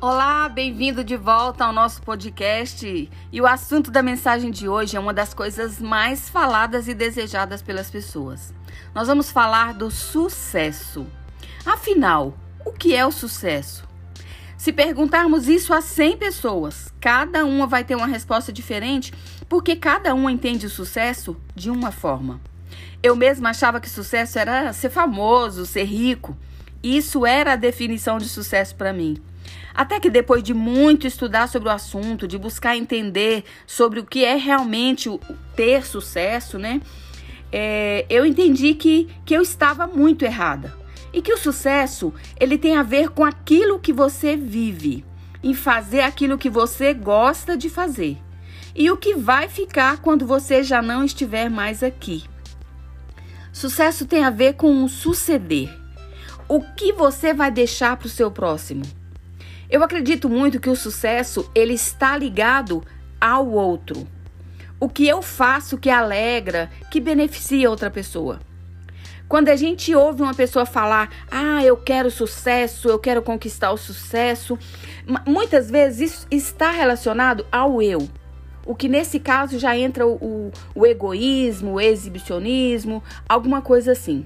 Olá, bem-vindo de volta ao nosso podcast. E o assunto da mensagem de hoje é uma das coisas mais faladas e desejadas pelas pessoas. Nós vamos falar do sucesso. Afinal, o que é o sucesso? Se perguntarmos isso a 100 pessoas, cada uma vai ter uma resposta diferente, porque cada uma entende o sucesso de uma forma. Eu mesma achava que sucesso era ser famoso, ser rico. Isso era a definição de sucesso para mim. Até que depois de muito estudar sobre o assunto, de buscar entender sobre o que é realmente ter sucesso, né? É, eu entendi que, que eu estava muito errada. E que o sucesso, ele tem a ver com aquilo que você vive, em fazer aquilo que você gosta de fazer. E o que vai ficar quando você já não estiver mais aqui. Sucesso tem a ver com o suceder. O que você vai deixar para o seu próximo? Eu acredito muito que o sucesso ele está ligado ao outro. O que eu faço que alegra, que beneficia outra pessoa. Quando a gente ouve uma pessoa falar, ah, eu quero sucesso, eu quero conquistar o sucesso, muitas vezes isso está relacionado ao eu. O que nesse caso já entra o, o, o egoísmo, o exibicionismo, alguma coisa assim.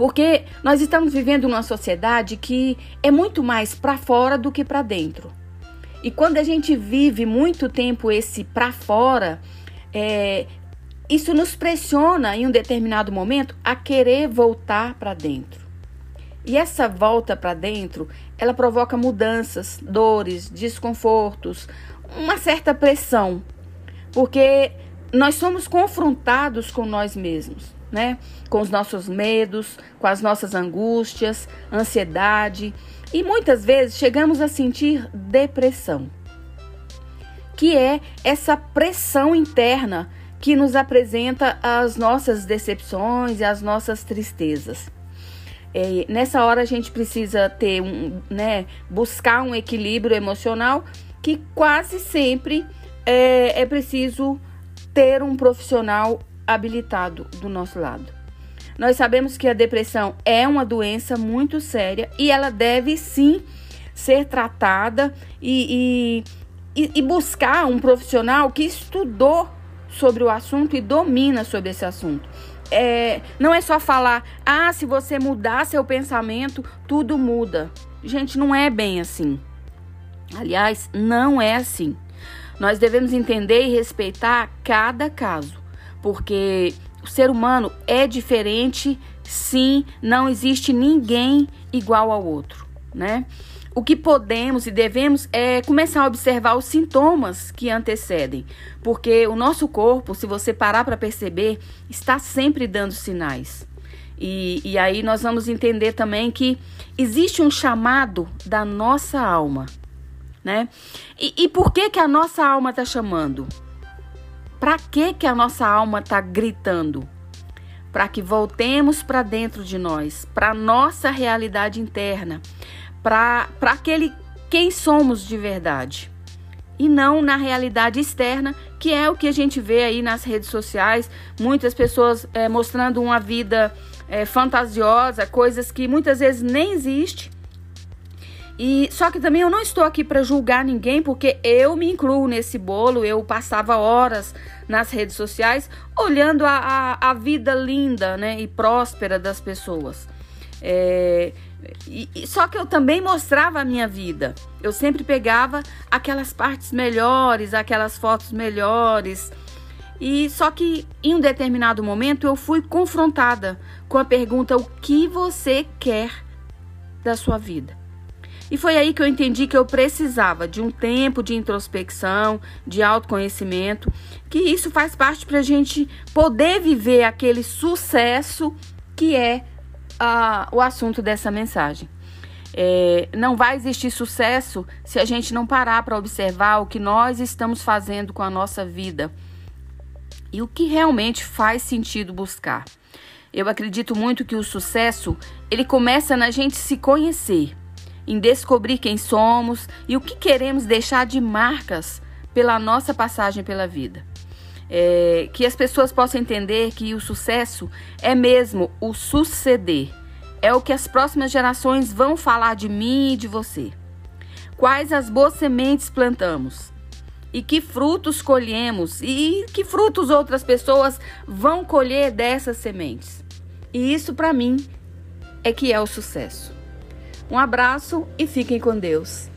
Porque nós estamos vivendo numa sociedade que é muito mais para fora do que para dentro. E quando a gente vive muito tempo esse para fora, é, isso nos pressiona em um determinado momento a querer voltar para dentro. E essa volta para dentro, ela provoca mudanças, dores, desconfortos, uma certa pressão, porque nós somos confrontados com nós mesmos né? Com os nossos medos, com as nossas angústias, ansiedade e muitas vezes chegamos a sentir depressão, que é essa pressão interna que nos apresenta as nossas decepções e as nossas tristezas. É, nessa hora a gente precisa ter um, né, buscar um equilíbrio emocional que quase sempre é, é preciso ter um profissional habilitado do nosso lado. Nós sabemos que a depressão é uma doença muito séria e ela deve sim ser tratada e, e, e buscar um profissional que estudou sobre o assunto e domina sobre esse assunto. É, não é só falar, ah, se você mudar seu pensamento, tudo muda. Gente, não é bem assim. Aliás, não é assim. Nós devemos entender e respeitar cada caso porque o ser humano é diferente, sim, não existe ninguém igual ao outro, né? O que podemos e devemos é começar a observar os sintomas que antecedem, porque o nosso corpo, se você parar para perceber, está sempre dando sinais. E, e aí nós vamos entender também que existe um chamado da nossa alma, né? E, e por que, que a nossa alma está chamando? Para que que a nossa alma está gritando? Para que voltemos para dentro de nós, para nossa realidade interna, para aquele quem somos de verdade. E não na realidade externa, que é o que a gente vê aí nas redes sociais, muitas pessoas é, mostrando uma vida é, fantasiosa, coisas que muitas vezes nem existem e só que também eu não estou aqui para julgar ninguém, porque eu me incluo nesse bolo. Eu passava horas nas redes sociais olhando a, a, a vida linda, né, e próspera das pessoas. É, e, e, só que eu também mostrava a minha vida. Eu sempre pegava aquelas partes melhores, aquelas fotos melhores. E só que em um determinado momento eu fui confrontada com a pergunta: o que você quer da sua vida? E foi aí que eu entendi que eu precisava de um tempo de introspecção, de autoconhecimento, que isso faz parte para a gente poder viver aquele sucesso que é uh, o assunto dessa mensagem. É, não vai existir sucesso se a gente não parar para observar o que nós estamos fazendo com a nossa vida e o que realmente faz sentido buscar. Eu acredito muito que o sucesso ele começa na gente se conhecer em descobrir quem somos e o que queremos deixar de marcas pela nossa passagem pela vida. É, que as pessoas possam entender que o sucesso é mesmo o suceder, é o que as próximas gerações vão falar de mim e de você. quais as boas sementes plantamos e que frutos colhemos e que frutos outras pessoas vão colher dessas sementes. E isso para mim é que é o sucesso. Um abraço e fiquem com Deus.